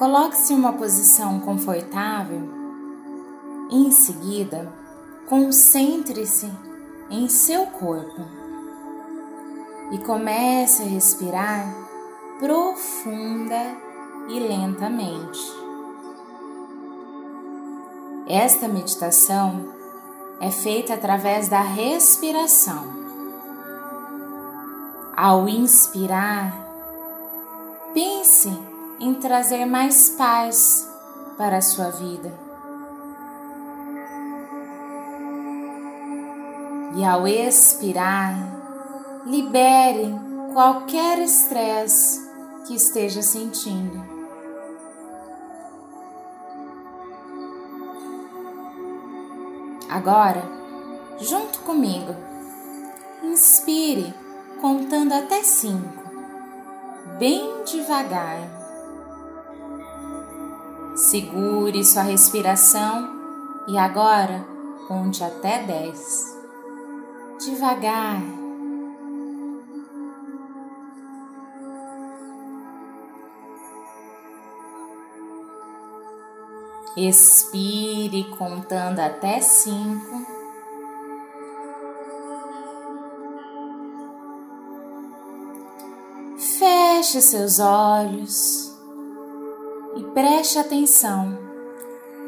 Coloque-se em uma posição confortável e em seguida concentre-se em seu corpo e comece a respirar profunda e lentamente. Esta meditação é feita através da respiração. Ao inspirar, pense em trazer mais paz para a sua vida. E ao expirar, libere qualquer estresse que esteja sentindo. Agora, junto comigo, inspire contando até cinco, bem devagar. Segure sua respiração e agora conte até 10. Devagar. Expire contando até cinco. Feche seus olhos preste atenção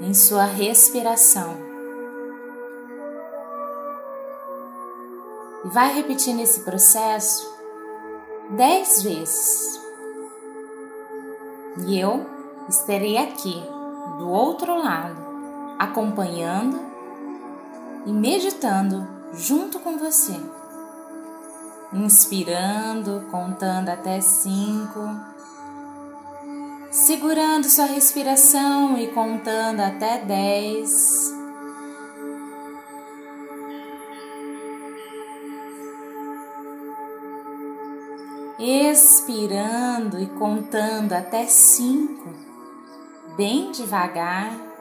em sua respiração. E vai repetindo esse processo dez vezes. E eu estarei aqui do outro lado, acompanhando e meditando junto com você. Inspirando, contando até cinco segurando sua respiração e contando até dez. Expirando e contando até cinco, bem devagar.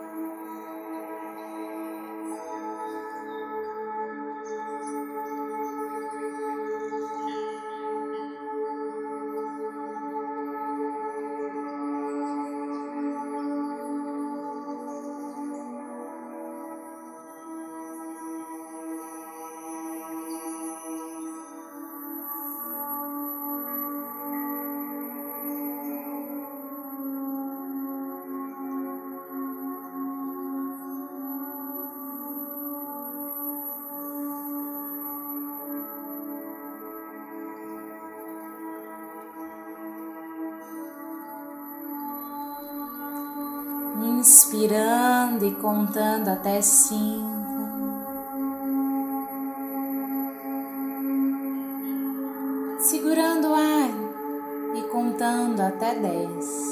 Inspirando e contando até cinco. Segurando o ar e contando até dez.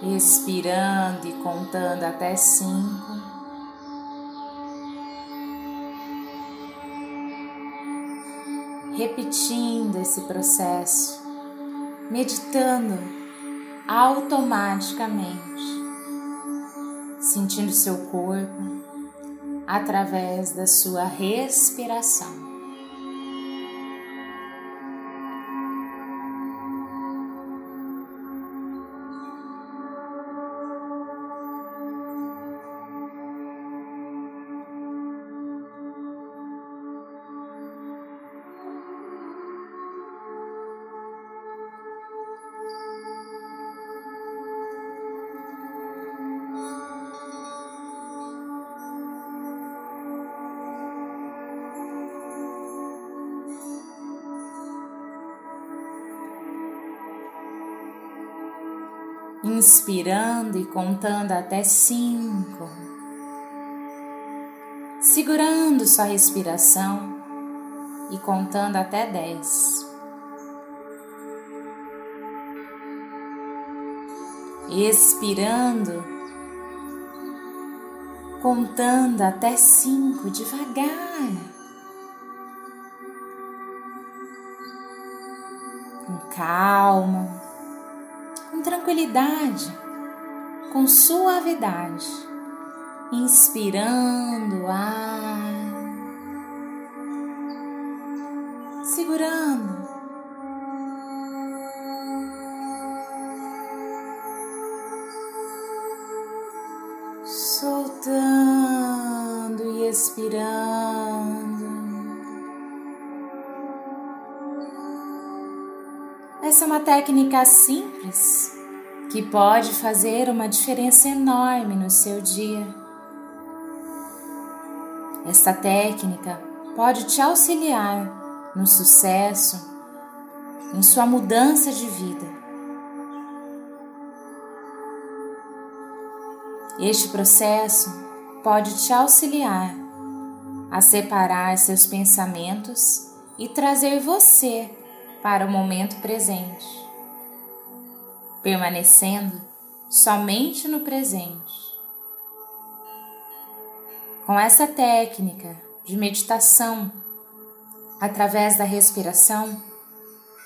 Expirando e contando até cinco. Repetindo esse processo, meditando automaticamente, sentindo seu corpo através da sua respiração. Inspirando e contando até cinco, segurando sua respiração e contando até dez. Expirando, contando até cinco devagar. Com calma tranquilidade, com suavidade, inspirando ar soltando. Soltando e expirando. Essa é uma técnica simples que pode fazer uma diferença enorme no seu dia. Esta técnica pode te auxiliar no sucesso, em sua mudança de vida. Este processo pode te auxiliar a separar seus pensamentos e trazer você para o momento presente permanecendo somente no presente. Com essa técnica de meditação, através da respiração,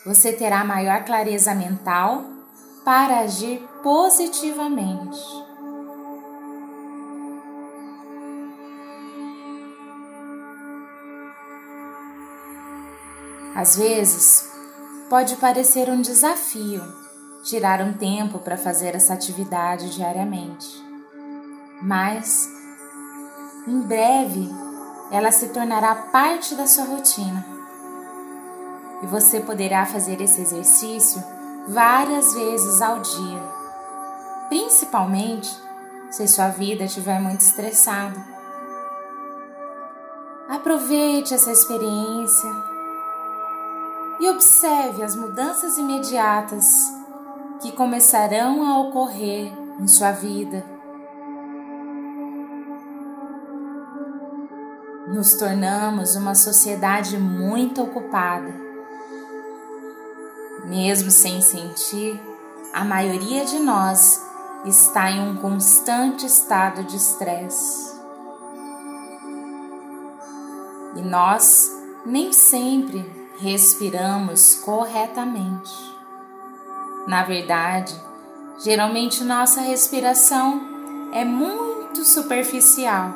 você terá maior clareza mental para agir positivamente. Às vezes, pode parecer um desafio tirar um tempo para fazer essa atividade diariamente. Mas, em breve, ela se tornará parte da sua rotina. E você poderá fazer esse exercício várias vezes ao dia, principalmente se sua vida estiver muito estressada. Aproveite essa experiência e observe as mudanças imediatas que começarão a ocorrer em sua vida. Nos tornamos uma sociedade muito ocupada. Mesmo sem sentir, a maioria de nós está em um constante estado de estresse. E nós nem sempre respiramos corretamente. Na verdade, geralmente nossa respiração é muito superficial.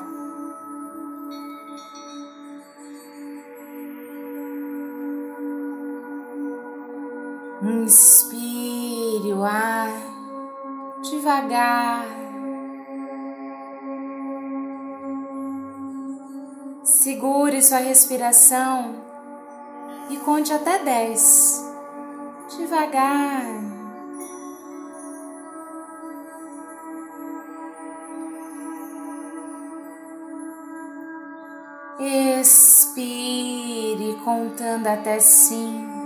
Inspire o ar devagar. Segure sua respiração e conte até dez. Devagar. Expire contando até cinco.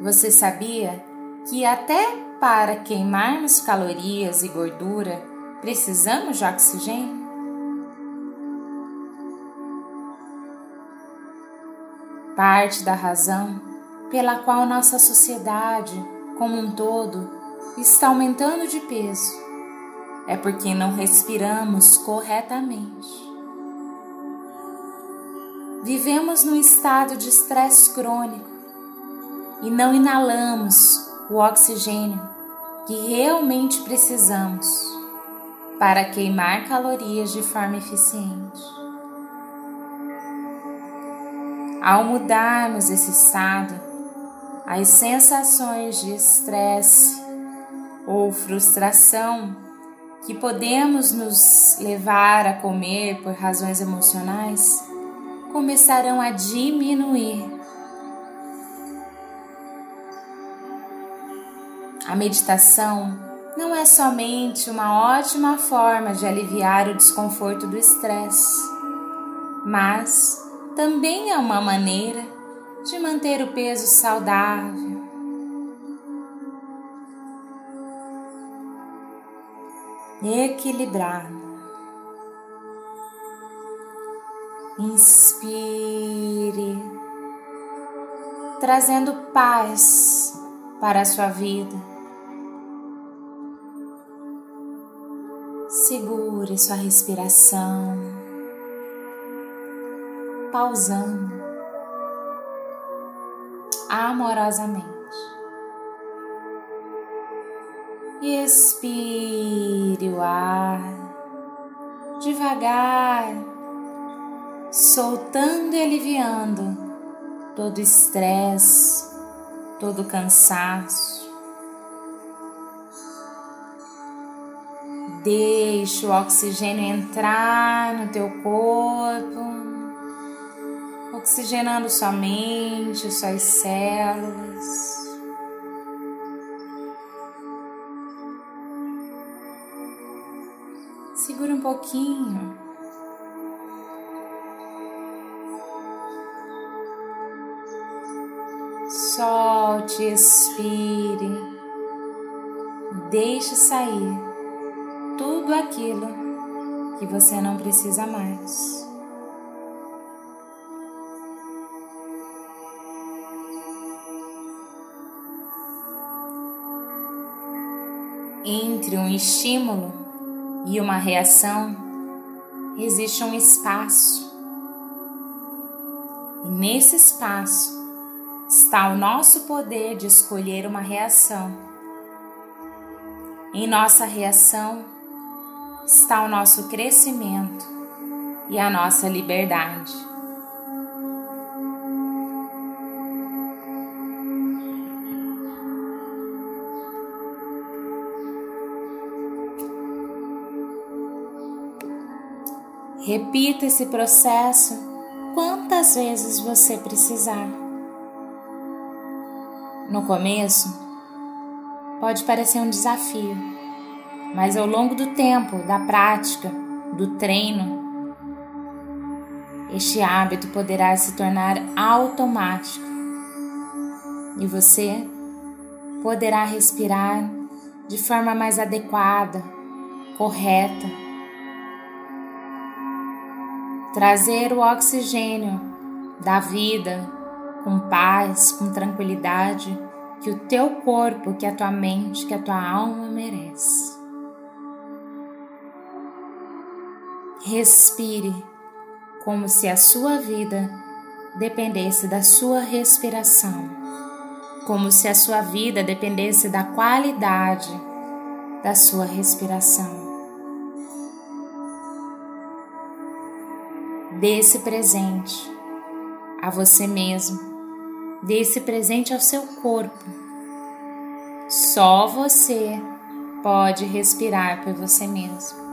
Você sabia que até para queimarmos calorias e gordura precisamos de oxigênio? Parte da razão pela qual nossa sociedade, como um todo, está aumentando de peso é porque não respiramos corretamente. Vivemos num estado de estresse crônico e não inalamos o oxigênio que realmente precisamos para queimar calorias de forma eficiente. Ao mudarmos esse estado, as sensações de estresse ou frustração que podemos nos levar a comer por razões emocionais começarão a diminuir. A meditação não é somente uma ótima forma de aliviar o desconforto do estresse, mas também é uma maneira de manter o peso saudável equilibrado. Inspire, trazendo paz para a sua vida. Segure sua respiração, pausando amorosamente. Expire o ar devagar, soltando e aliviando todo estresse, todo cansaço. Deixe o oxigênio entrar no teu corpo, oxigenando sua mente, suas células. Segura um pouquinho. Solte, expire. Deixe sair tudo aquilo que você não precisa mais. Entre um estímulo e uma reação, existe um espaço. E nesse espaço está o nosso poder de escolher uma reação. Em nossa reação está o nosso crescimento e a nossa liberdade. Repita esse processo quantas vezes você precisar. No começo, pode parecer um desafio, mas ao longo do tempo, da prática, do treino, este hábito poderá se tornar automático e você poderá respirar de forma mais adequada, correta trazer o oxigênio da vida com paz, com tranquilidade que o teu corpo, que a tua mente, que a tua alma merece. Respire como se a sua vida dependesse da sua respiração, como se a sua vida dependesse da qualidade da sua respiração. Dê esse presente a você mesmo. Dê esse presente ao seu corpo. Só você pode respirar por você mesmo.